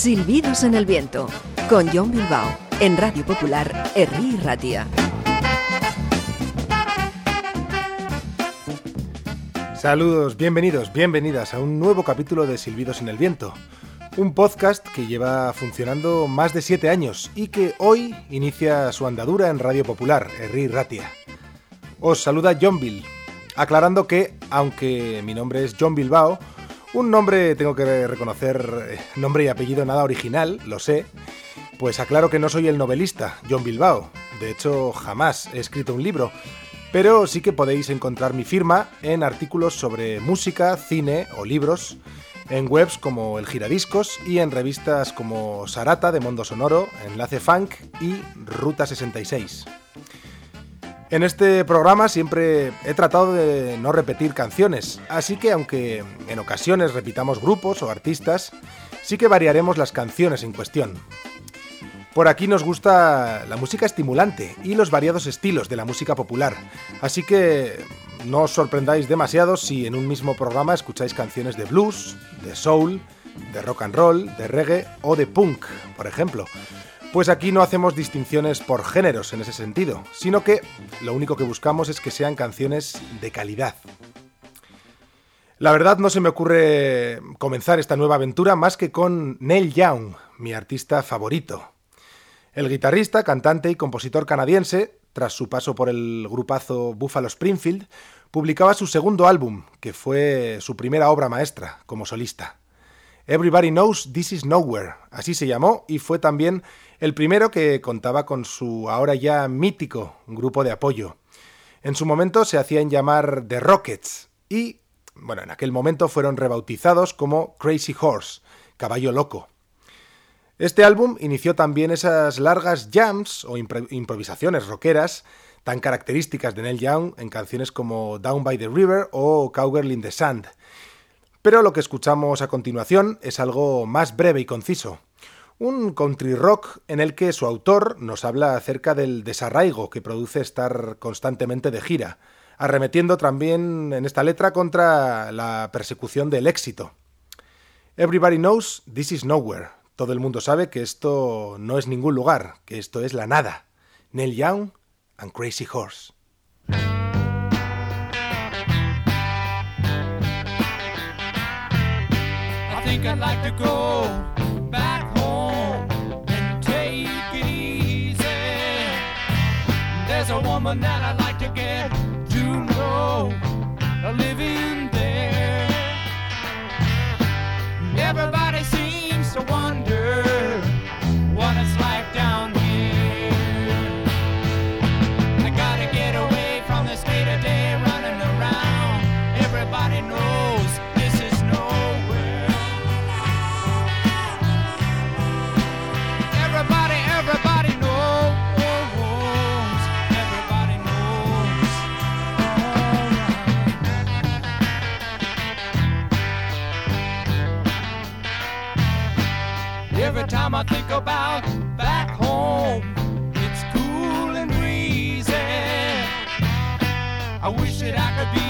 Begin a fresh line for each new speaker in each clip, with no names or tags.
Silbidos en el viento, con John Bilbao, en Radio Popular, Herri Ratia.
Saludos, bienvenidos, bienvenidas a un nuevo capítulo de Silbidos en el Viento, un podcast que lleva funcionando más de siete años y que hoy inicia su andadura en Radio Popular, Herri Ratia. Os saluda John Bill, aclarando que, aunque mi nombre es John Bilbao, un nombre, tengo que reconocer, eh, nombre y apellido nada original, lo sé, pues aclaro que no soy el novelista, John Bilbao, de hecho jamás he escrito un libro, pero sí que podéis encontrar mi firma en artículos sobre música, cine o libros, en webs como El Giradiscos y en revistas como Sarata de Mundo Sonoro, Enlace Funk y Ruta 66. En este programa siempre he tratado de no repetir canciones, así que aunque en ocasiones repitamos grupos o artistas, sí que variaremos las canciones en cuestión. Por aquí nos gusta la música estimulante y los variados estilos de la música popular, así que no os sorprendáis demasiado si en un mismo programa escucháis canciones de blues, de soul, de rock and roll, de reggae o de punk, por ejemplo. Pues aquí no hacemos distinciones por géneros en ese sentido, sino que lo único que buscamos es que sean canciones de calidad. La verdad no se me ocurre comenzar esta nueva aventura más que con Neil Young, mi artista favorito. El guitarrista, cantante y compositor canadiense, tras su paso por el grupazo Buffalo Springfield, publicaba su segundo álbum, que fue su primera obra maestra como solista. Everybody Knows This Is Nowhere, así se llamó, y fue también el primero que contaba con su ahora ya mítico grupo de apoyo. En su momento se hacían llamar The Rockets y, bueno, en aquel momento fueron rebautizados como Crazy Horse, caballo loco. Este álbum inició también esas largas jams o improvisaciones rockeras tan características de Neil Young en canciones como Down by the River o Cowgirl in the Sand. Pero lo que escuchamos a continuación es algo más breve y conciso. Un country rock en el que su autor nos habla acerca del desarraigo que produce estar constantemente de gira, arremetiendo también en esta letra contra la persecución del éxito. Everybody knows this is nowhere, todo el mundo sabe que esto no es ningún lugar, que esto es la nada. Neil Young and Crazy Horse. I think I'd like to go back home and take it easy. There's a woman that I'd like to get to know, living there. Everybody I think about back home, it's cool and breezy. I wish that I could be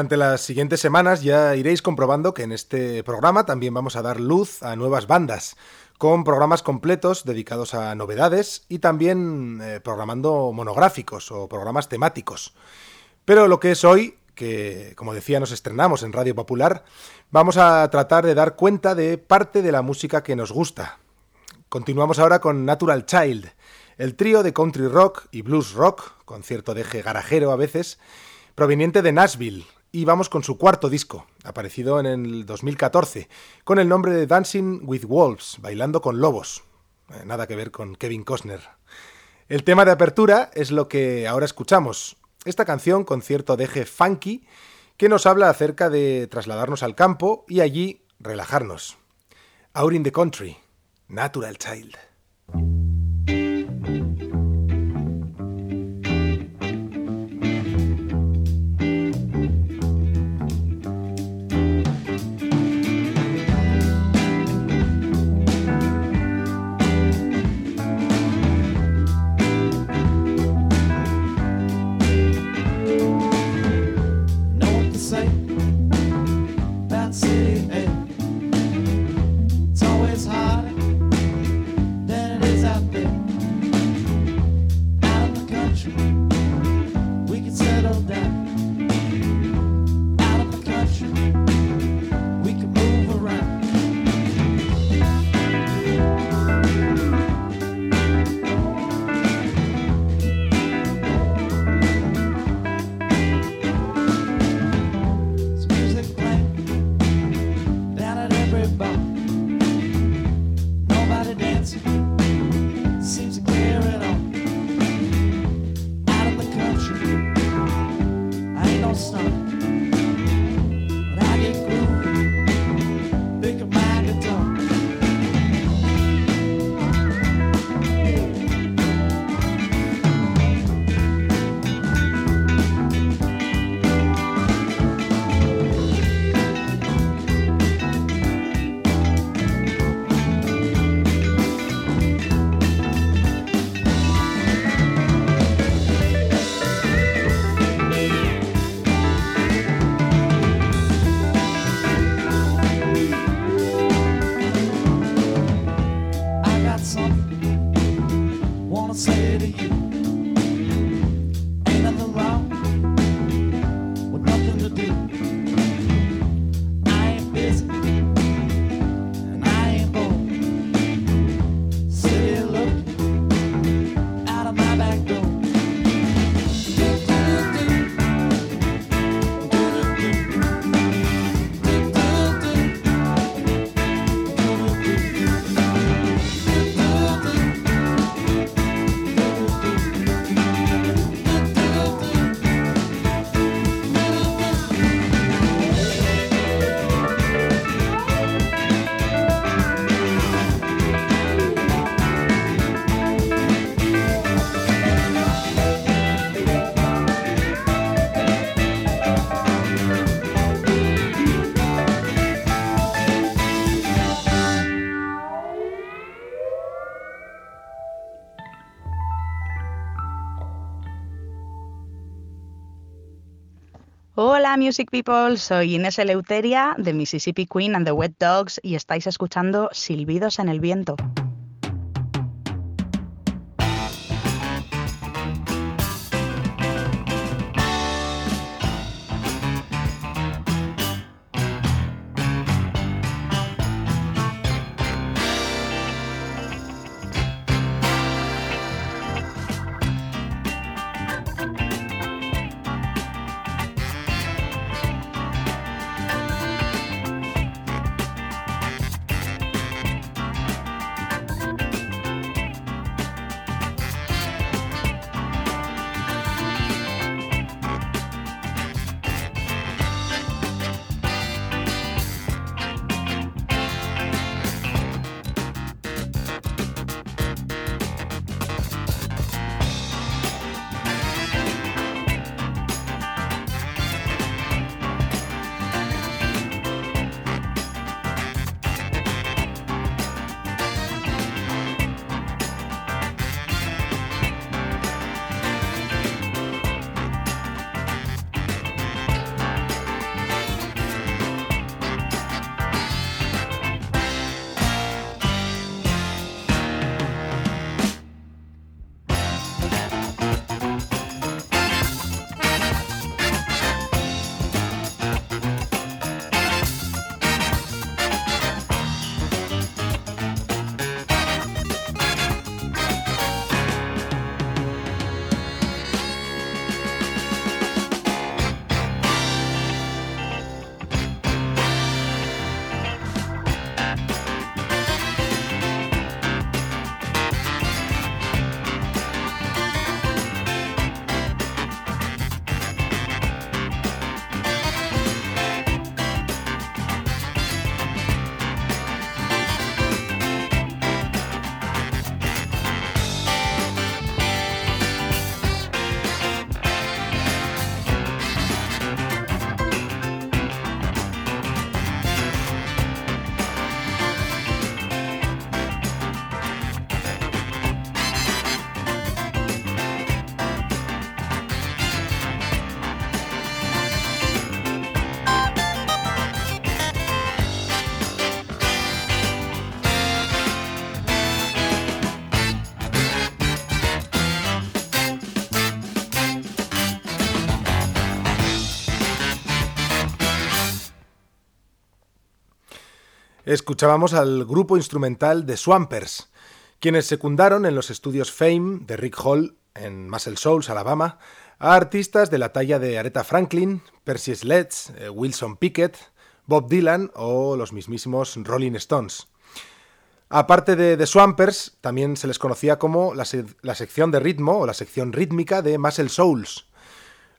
Durante las siguientes semanas ya iréis comprobando que en este programa también vamos a dar luz a nuevas bandas, con programas completos dedicados a novedades y también eh, programando monográficos o programas temáticos. Pero lo que es hoy, que como decía nos estrenamos en Radio Popular, vamos a tratar de dar cuenta de parte de la música que nos gusta. Continuamos ahora con Natural Child, el trío de country rock y blues rock, con cierto deje garajero a veces, proveniente de Nashville, y vamos con su cuarto disco, aparecido en el 2014, con el nombre de Dancing with Wolves, bailando con lobos. Eh, nada que ver con Kevin Costner. El tema de apertura es lo que ahora escuchamos, esta canción con cierto deje funky que nos habla acerca de trasladarnos al campo y allí relajarnos. Out in the Country, Natural Child.
Hola Music People, soy Inés Eleuteria de Mississippi Queen and the Wet Dogs y estáis escuchando Silbidos en el Viento.
Escuchábamos al grupo instrumental The Swampers, quienes secundaron en los estudios Fame de Rick Hall en Muscle Souls, Alabama, a artistas de la talla de Aretha Franklin, Percy Sledge, eh, Wilson Pickett, Bob Dylan o los mismísimos Rolling Stones. Aparte de The Swampers, también se les conocía como la, sección de ritmo o la sección rítmica de Muscle Souls.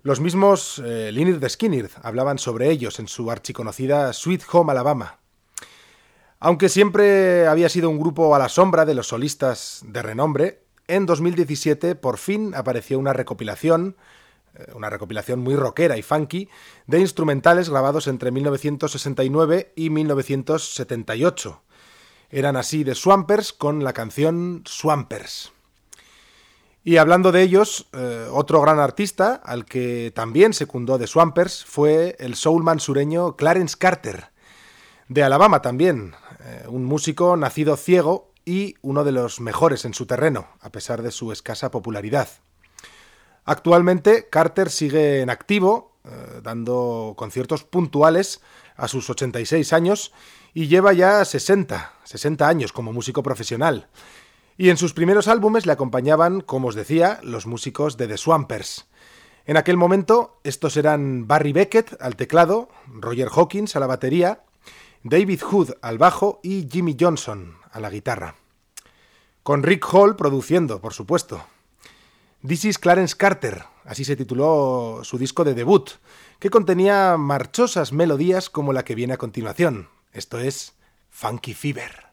Los mismos eh, de Skinner hablaban sobre ellos en su archiconocida Sweet Home Alabama. Aunque siempre había sido un grupo a la sombra de los solistas de renombre, en 2017 por fin apareció una recopilación, eh, una recopilación muy rockera y funky, de instrumentales grabados entre 1969 y 1978. Eran así de Swampers con la canción Swampers. Y hablando de ellos, eh, otro gran artista al que también secundó de Swampers fue el soulman sureño Clarence Carter, de Alabama también, eh, un músico nacido ciego y uno de los mejores en su terreno, a pesar de su escasa popularidad. Actualmente Carter sigue en activo, eh, dando conciertos puntuales a sus 86 años y lleva ya 60, 60 años como músico profesional. Y en sus primeros álbumes le acompañaban, como os decía, los músicos de The Swampers. En aquel momento estos eran Barry Beckett al teclado, Roger Hawkins a la batería David Hood al bajo y Jimmy Johnson a la guitarra. Con Rick Hall produciendo, por supuesto. This is Clarence Carter, así se tituló su disco de debut, que contenía marchosas melodías como la que viene a continuación. Esto es Funky Fever.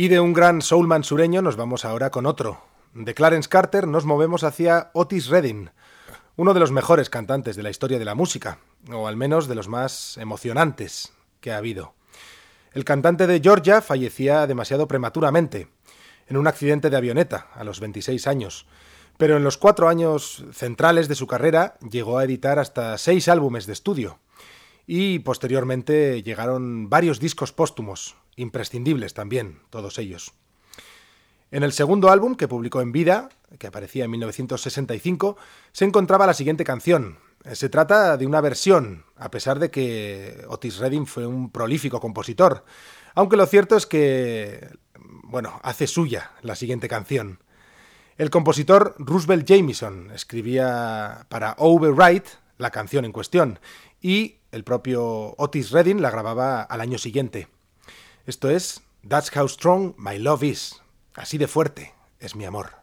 Y de un gran soulman sureño nos vamos ahora con otro. De Clarence Carter nos movemos hacia Otis Redding, uno de los mejores cantantes de la historia de la música, o al menos de los más emocionantes que ha habido. El cantante de Georgia fallecía demasiado prematuramente, en un accidente de avioneta, a los 26 años, pero en los cuatro años centrales de su carrera llegó a editar hasta seis álbumes de estudio, y posteriormente llegaron varios discos póstumos, imprescindibles también, todos ellos. En el segundo álbum que publicó en vida, que aparecía en 1965, se encontraba la siguiente canción. Se trata de una versión, a pesar de que Otis Redding fue un prolífico compositor, aunque lo cierto es que, bueno, hace suya la siguiente canción. El compositor Roosevelt Jamieson escribía para Override la canción en cuestión y el propio Otis Redding la grababa al año siguiente. Esto es That's How Strong My Love Is. Así de fuerte es mi amor.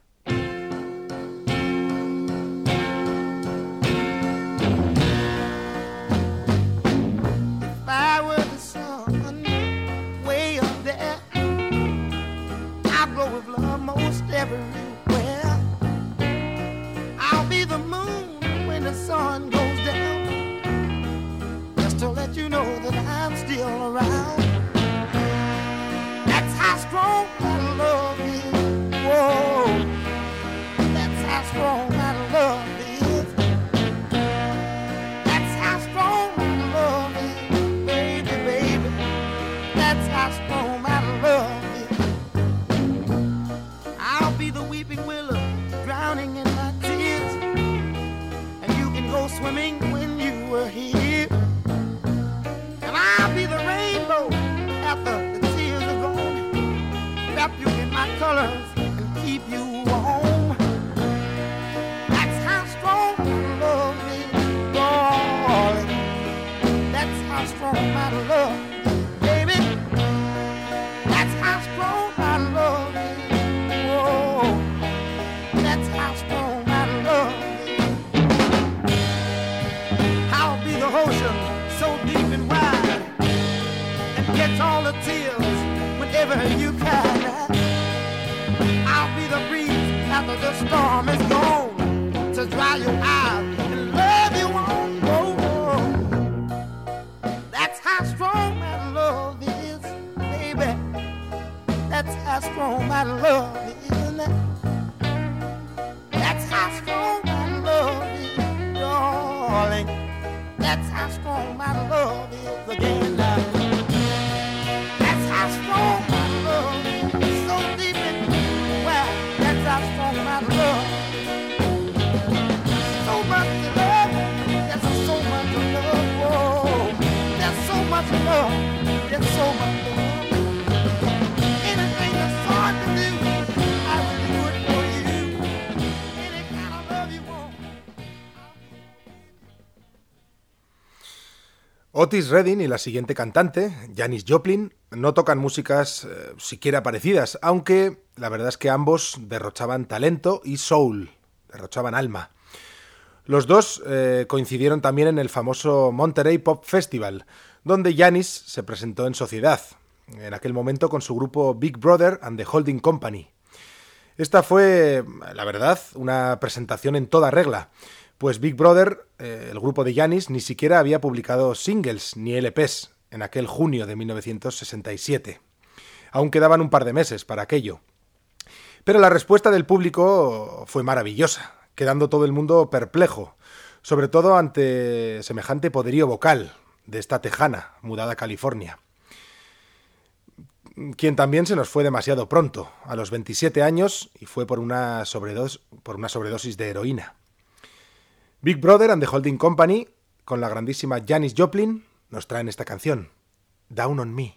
Otis Redding y la siguiente cantante, Janis Joplin, no tocan músicas eh, siquiera parecidas, aunque la verdad es que ambos derrochaban talento y soul, derrochaban alma. Los dos eh, coincidieron también en el famoso Monterey Pop Festival, donde Janis se presentó en sociedad, en aquel momento con su grupo Big Brother and the Holding Company. Esta fue, la verdad, una presentación en toda regla, pues Big Brother, eh, el grupo de Yanis, ni siquiera había publicado singles ni LPs en aquel junio de 1967. Aún quedaban un par de meses para aquello. Pero la respuesta del público fue maravillosa, quedando todo el mundo perplejo, sobre todo ante semejante poderío vocal de esta tejana mudada a California. Quien también se nos fue demasiado pronto, a los 27 años, y fue por una, por una sobredosis de heroína. Big Brother and the Holding Company, con la grandísima Janis Joplin, nos traen esta canción, Down on Me.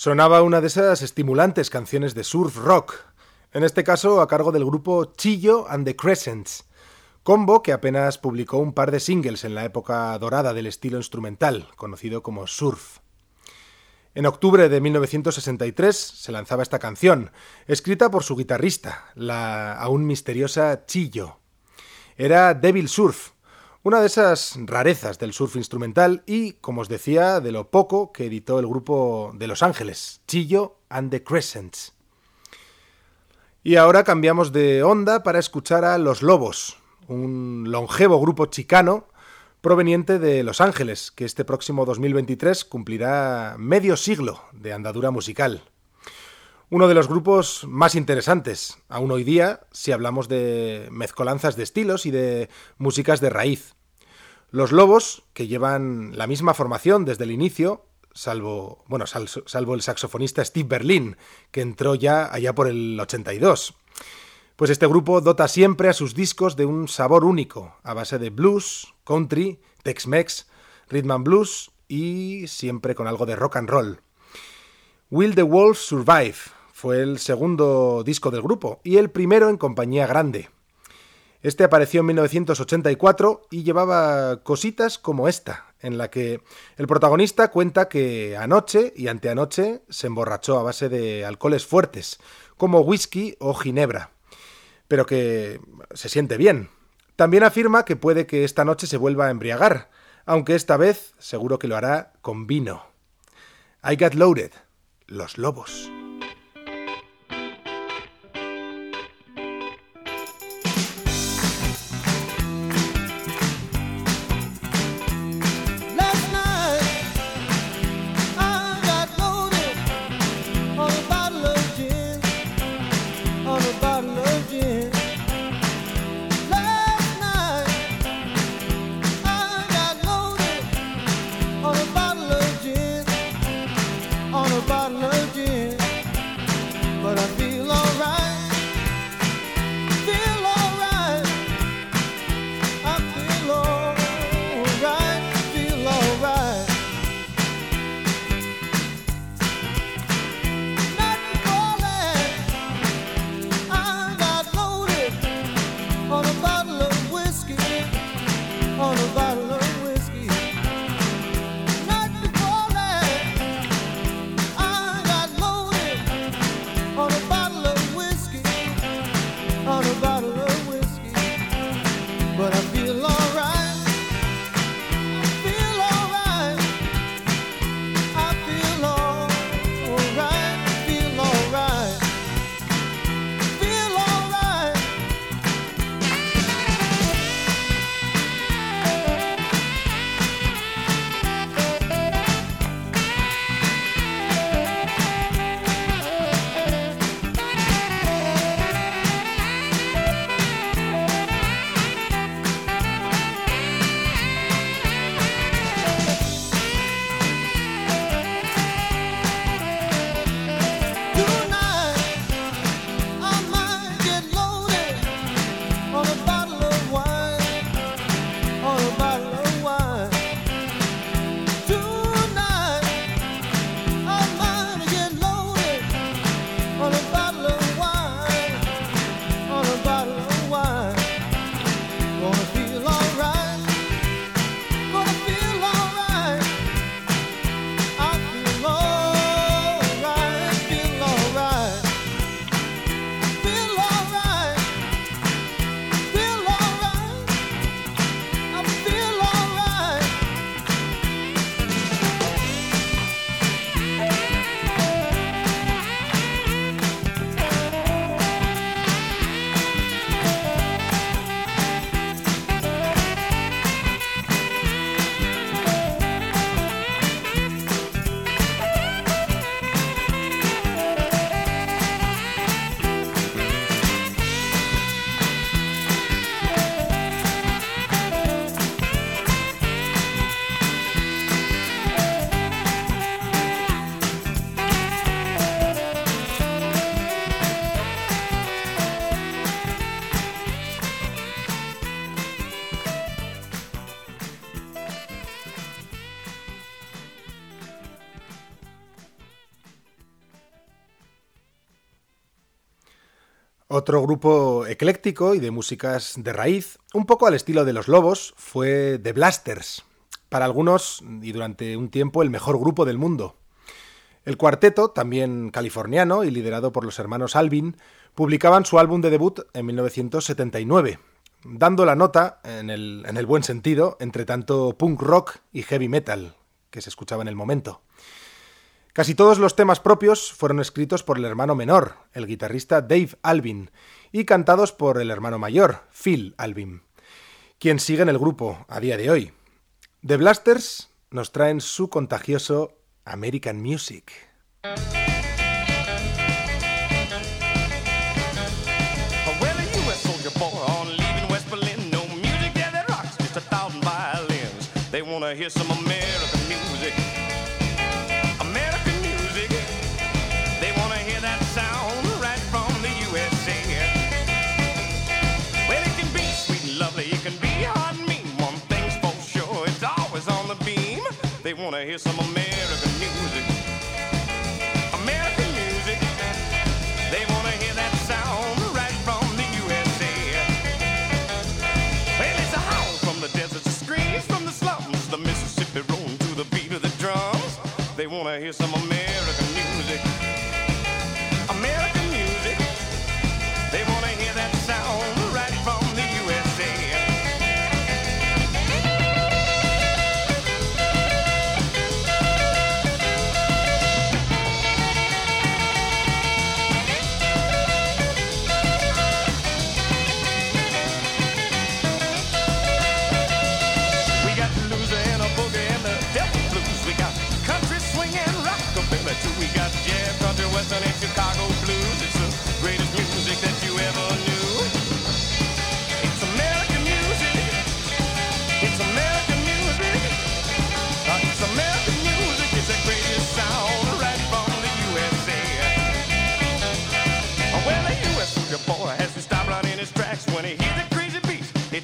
Sonaba una de esas estimulantes canciones de surf rock, en este caso a cargo del grupo Chillo and the Crescents, combo que apenas publicó un par de singles en la época dorada del estilo instrumental, conocido como surf. En octubre de 1963 se lanzaba esta canción, escrita por su guitarrista, la aún misteriosa Chillo. Era Devil Surf, una de esas rarezas del surf instrumental y, como os decía, de lo poco que editó el grupo de Los Ángeles, Chillo and the Crescents. Y ahora cambiamos de onda para escuchar a Los Lobos, un longevo grupo chicano proveniente de Los Ángeles, que este próximo 2023 cumplirá medio siglo de andadura musical uno de los grupos más interesantes, aún hoy día, si hablamos de mezcolanzas de estilos y de músicas de raíz. Los Lobos, que llevan la misma formación desde el inicio, salvo, bueno, salvo el saxofonista Steve Berlin, que entró ya allá por el 82. Pues este grupo dota siempre a sus discos de un sabor único, a base de blues, country, Tex-Mex, rhythm and blues y siempre con algo de rock and roll. Will the Wolf Survive fue el segundo disco del grupo y el primero en compañía grande. Este apareció en 1984 y llevaba cositas como esta, en la que el protagonista cuenta que anoche y anteanoche se emborrachó a base de alcoholes fuertes, como whisky o ginebra, pero que se siente bien. También afirma que puede que esta noche se vuelva a embriagar, aunque esta vez seguro que lo hará con vino. I Got Loaded, Los Lobos. Otro grupo ecléctico y de músicas de raíz, un poco al estilo de los Lobos, fue The Blasters, para algunos y durante un tiempo el mejor grupo del mundo. El cuarteto, también californiano y liderado por los hermanos Alvin, publicaban su álbum de debut en 1979, dando la nota, en el, en el buen sentido, entre tanto punk rock y heavy metal que se escuchaba en el momento. Casi todos los temas propios fueron escritos por el hermano menor, el guitarrista Dave Alvin, y cantados por el hermano mayor, Phil Alvin, quien sigue en el grupo a día de hoy. The Blasters nos traen su contagioso American Music. some American music. American music. They wanna hear that sound right from the USA. Well, it's a howl from the deserts, a screams from the slums, the Mississippi rolling to the beat of the drums. They wanna hear some American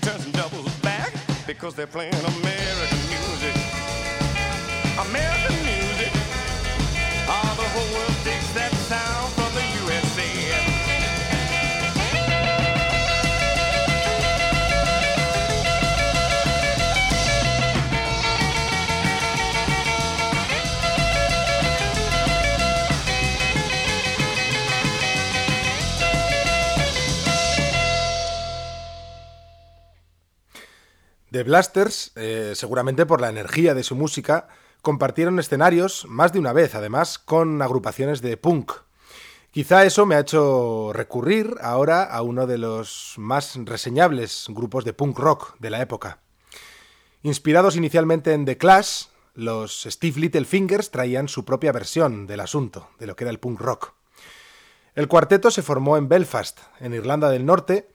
turns and doubles back because they're playing American music. American music. All the whole world The Blasters, eh, seguramente por la energía de su música, compartieron escenarios más de una vez, además, con agrupaciones de punk. Quizá eso me ha hecho recurrir ahora a uno de los más reseñables grupos de punk rock de la época. Inspirados inicialmente en The Clash, los Steve Little Fingers traían su propia versión del asunto, de lo que era el punk rock. El cuarteto se formó en Belfast, en Irlanda del Norte,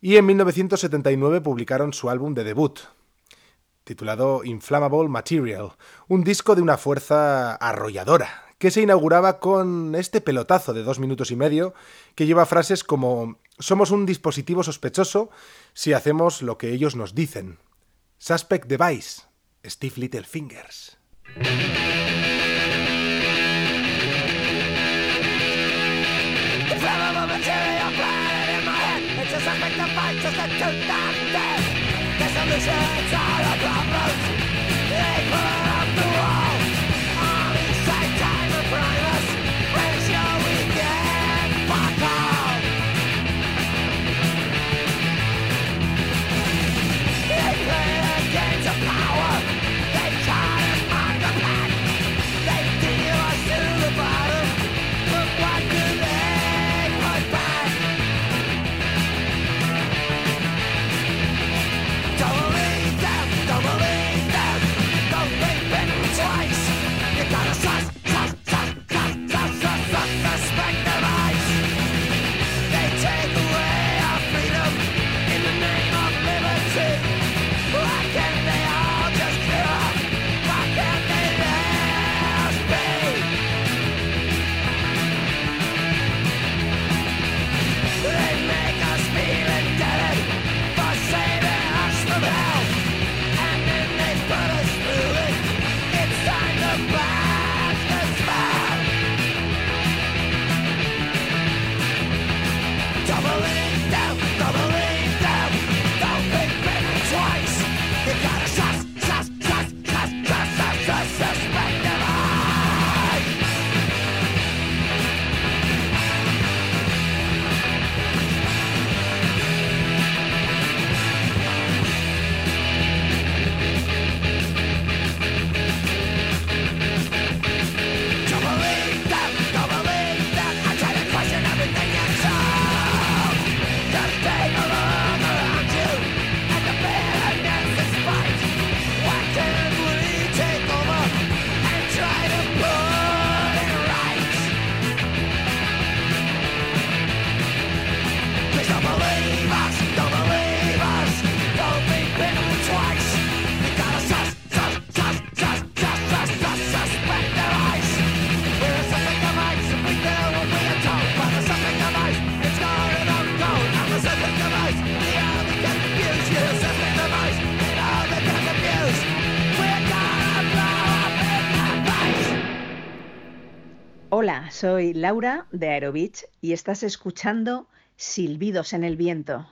y en 1979 publicaron su álbum de debut, titulado Inflammable Material, un disco de una fuerza arrolladora, que se inauguraba con este pelotazo de dos minutos y medio que lleva frases como Somos un dispositivo sospechoso si hacemos lo que ellos nos dicen. Suspect Device, Steve Little Fingers.
Flammable material planted in my head. It's a suspect device, just a tooth I'm dead. The solutions are the problems. They
soy Laura de Aerovich y estás escuchando Silbidos en el Viento.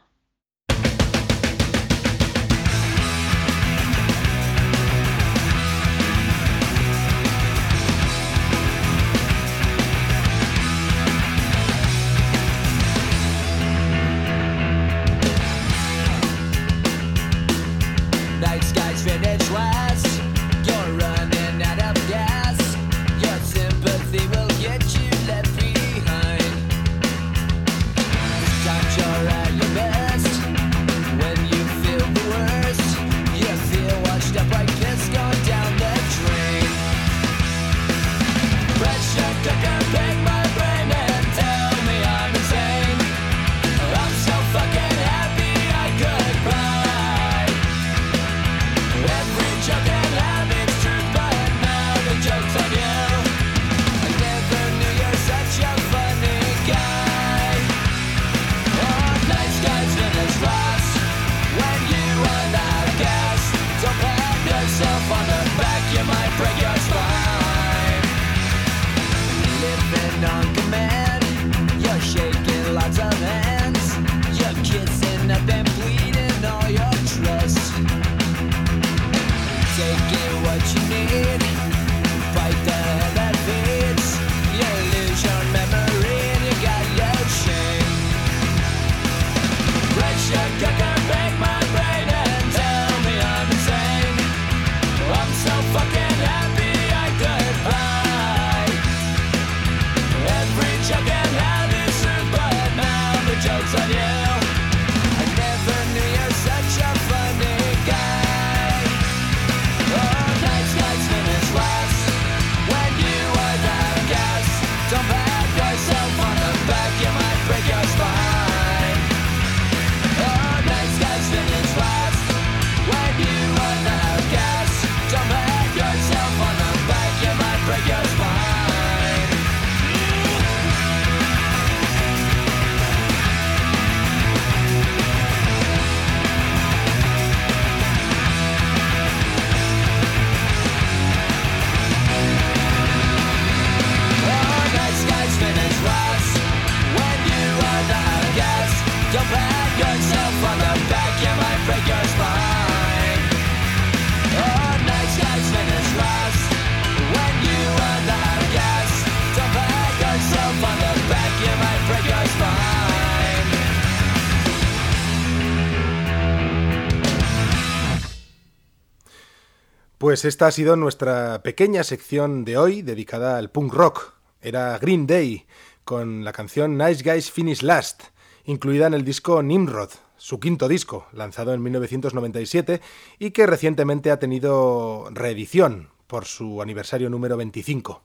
Pues esta ha sido nuestra pequeña sección de hoy dedicada al punk rock. Era Green Day con la canción Nice Guys Finish Last, incluida en el disco Nimrod, su quinto disco, lanzado en 1997 y que recientemente ha tenido reedición por su aniversario número 25.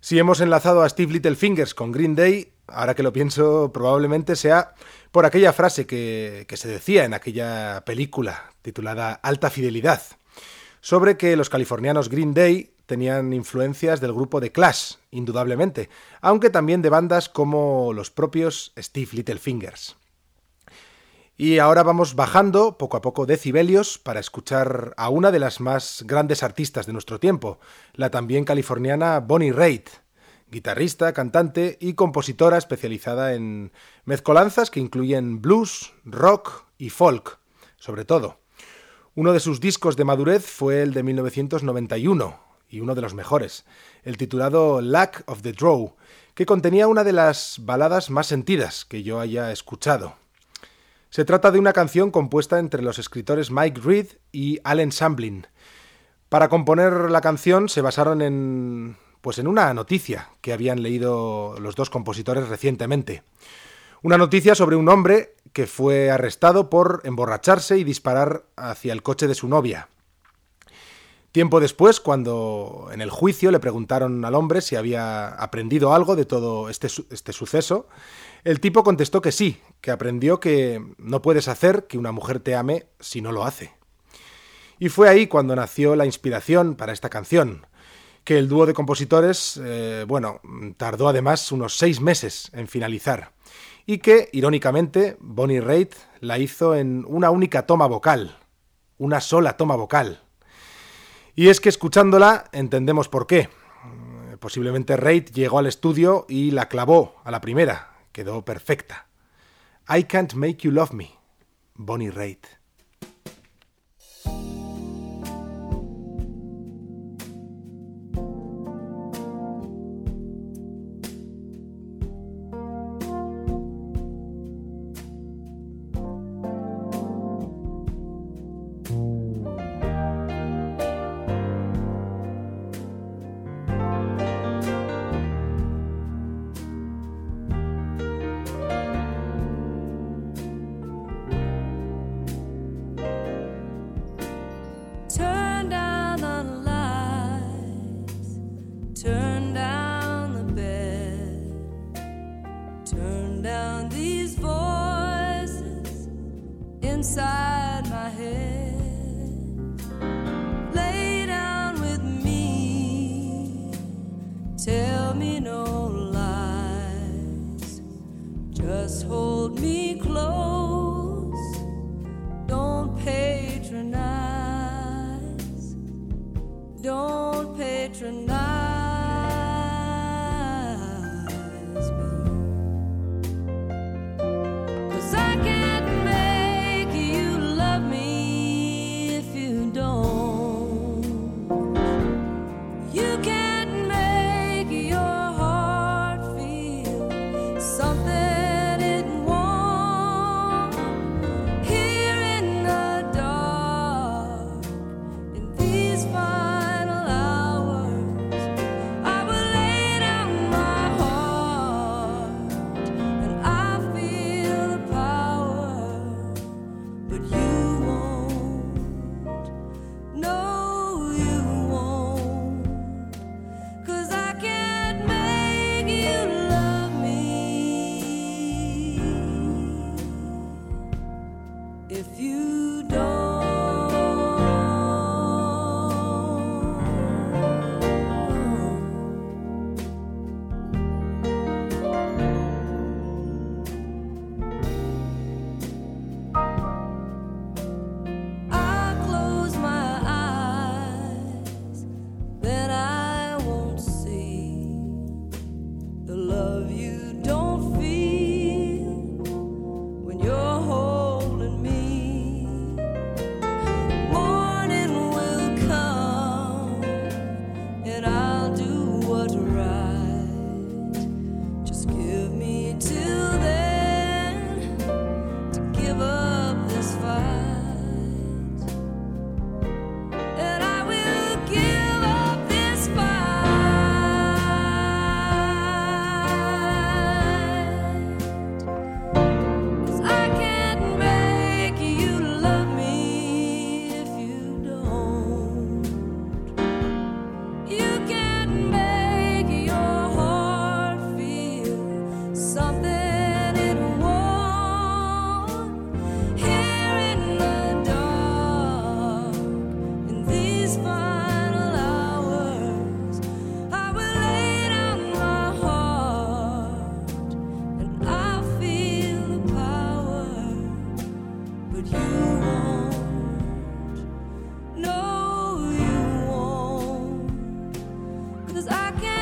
Si hemos enlazado a Steve Littlefingers con Green Day, ahora que lo pienso, probablemente sea por aquella frase que, que se decía en aquella película titulada Alta Fidelidad, sobre que los californianos Green Day tenían influencias del grupo de Clash, indudablemente, aunque también de bandas como los propios Steve Littlefingers. Y ahora vamos bajando poco a poco decibelios para escuchar a una de las más grandes artistas de nuestro tiempo, la también californiana Bonnie Raitt, guitarrista, cantante y compositora especializada en mezcolanzas que incluyen blues, rock y folk, sobre todo. Uno de sus discos de madurez fue el de 1991, y uno de los mejores, el titulado Lack of the Draw, que contenía una de las baladas más sentidas que yo haya escuchado. Se trata de una canción compuesta entre los escritores Mike Reed y Allen Samblin. Para componer la canción se basaron en pues en una noticia que habían leído los dos compositores recientemente. Una noticia sobre un hombre que fue arrestado por emborracharse y disparar hacia el coche de su novia. Tiempo después, cuando en el juicio le preguntaron al hombre si había aprendido algo de todo este, este, suceso, el tipo contestó que sí, que aprendió que no puedes hacer que una mujer te ame si no lo hace. Y fue ahí cuando nació la inspiración para esta canción, que el dúo de compositores, eh, bueno, tardó además unos seis meses en finalizar, y que, irónicamente, Bonnie Raitt la hizo en una única toma vocal, una sola toma vocal. Y es que escuchándola entendemos por qué.
posiblemente Reid llegó al estudio y la clavó a la primera. Quedó perfecta. I Can't Make You Love Me, Bonnie Raitt.
again.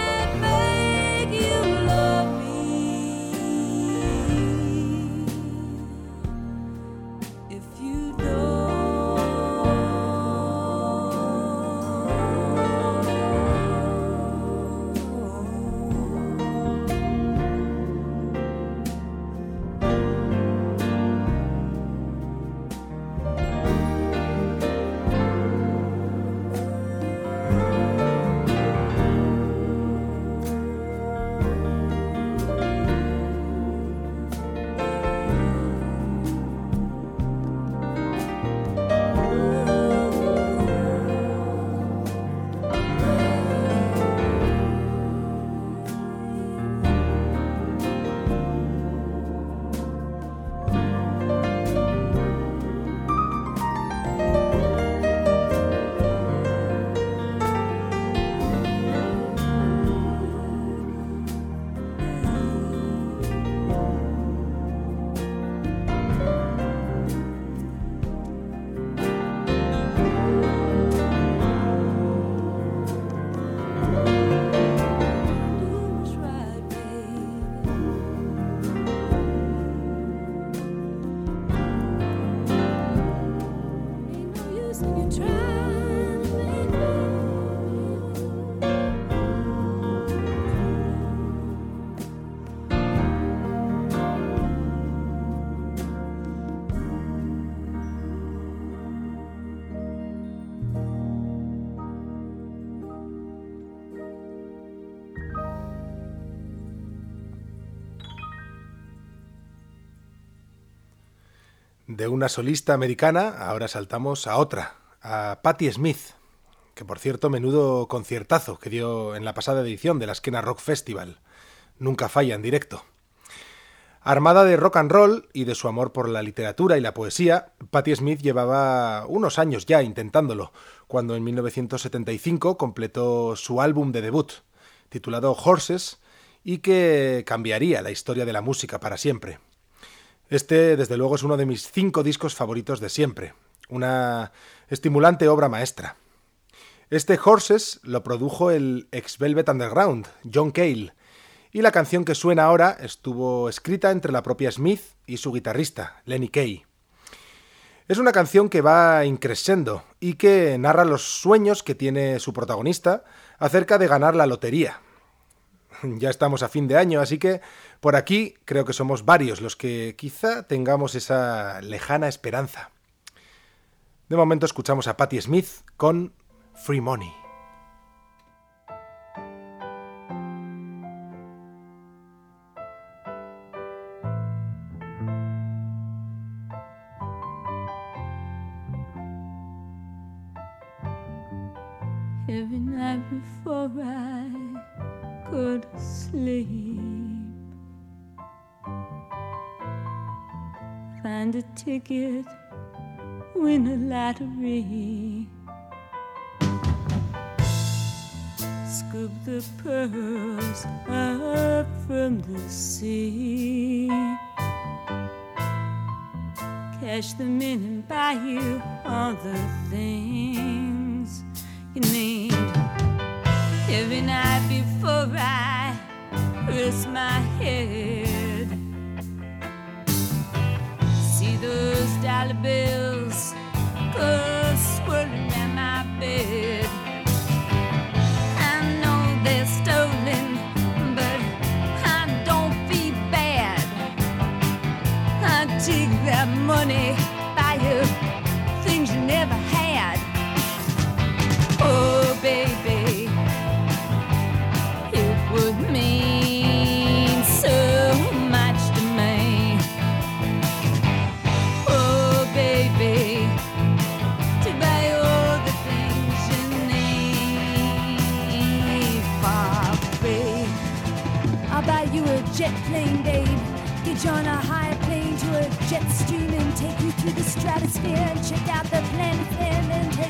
De una solista americana, ahora saltamos a otra, a Patti Smith, que por cierto menudo conciertazo que dio en la pasada edición de la Esquena Rock Festival. Nunca falla en directo. Armada de rock and roll y de su amor por la literatura y la poesía, Patti Smith llevaba unos años ya intentándolo, cuando en 1975 completó su álbum de debut, titulado Horses, y que cambiaría la historia de la música para siempre. Este, desde luego, es uno de mis cinco discos favoritos de siempre, una estimulante obra maestra. Este Horses lo produjo el ex Velvet Underground, John Cale, y la canción que suena ahora estuvo escrita entre la propia Smith y su guitarrista, Lenny Kay. Es una canción que va increscendo y que narra los sueños que tiene su protagonista acerca de ganar la lotería. Ya estamos a fin de año, así que por aquí creo que somos varios los que quizá tengamos esa lejana esperanza. De momento escuchamos a Patti Smith con Free Money.
Ticket, win a lottery. Scoop the pearls up from the sea. Cash them in and buy you all the things you need. Every night before I rest my head, those dollar bills go swirling around my bed. I know they're stolen, but I don't feel bad. I take that money,
and take you through the stratosphere and check out the planet and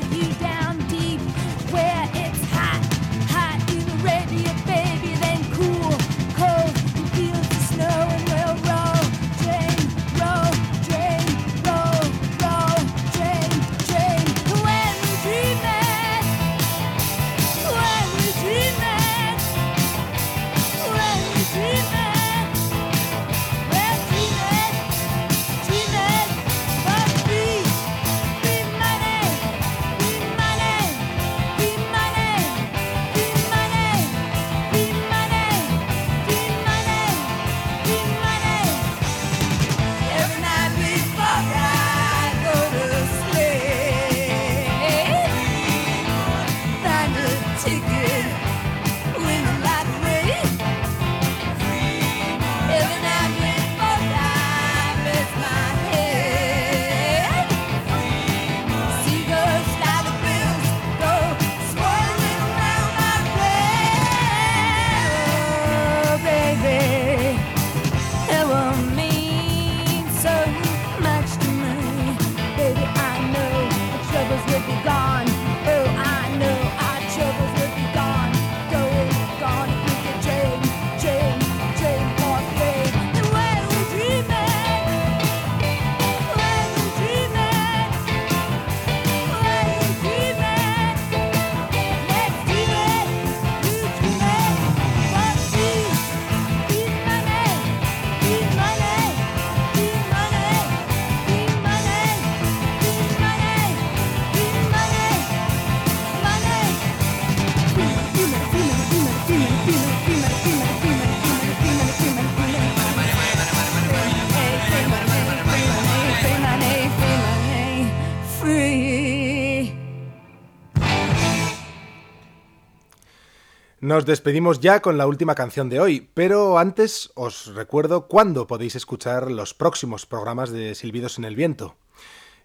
Nos despedimos ya con la última canción de hoy, pero antes os recuerdo cuándo podéis escuchar los próximos programas de Silbidos en el Viento.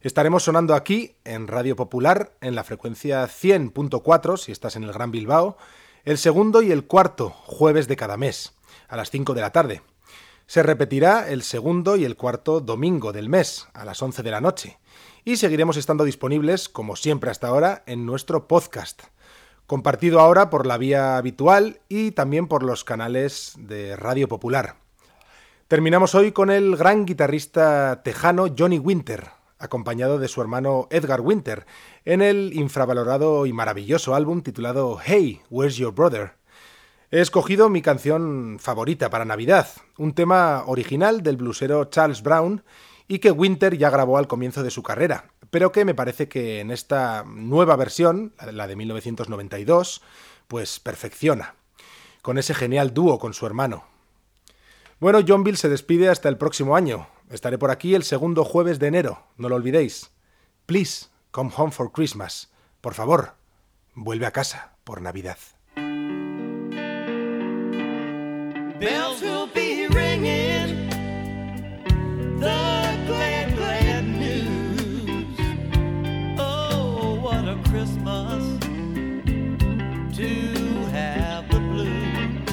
Estaremos sonando aquí, en Radio Popular, en la frecuencia 100.4, si estás en el Gran Bilbao, el segundo y el cuarto jueves de cada mes, a las 5 de la tarde. Se repetirá el segundo y el cuarto domingo del mes, a las 11 de la noche, y seguiremos estando disponibles, como siempre hasta ahora, en nuestro podcast compartido ahora por la vía habitual y también por los canales de Radio Popular. Terminamos hoy con el gran guitarrista tejano Johnny Winter, acompañado de su hermano Edgar Winter, en el infravalorado y maravilloso álbum titulado Hey, Where's Your Brother? He escogido mi canción favorita para Navidad, un tema original del blusero Charles Brown y que Winter ya grabó al comienzo de su carrera, pero que me parece que en esta nueva versión, la de 1992, pues perfecciona, con ese genial dúo con su hermano. Bueno, John Bill se despide hasta el próximo año. Estaré por aquí el segundo jueves de enero, no lo olvidéis. Please, come home for Christmas. Por favor, vuelve a casa por Navidad.
Christmas to have the blues.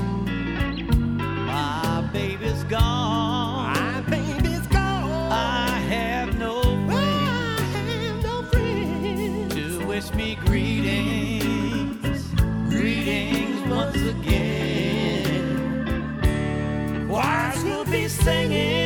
My baby's gone. My baby's gone. I have no friends. I have no friends to wish me greetings. Greetings once again. Choirs will be singing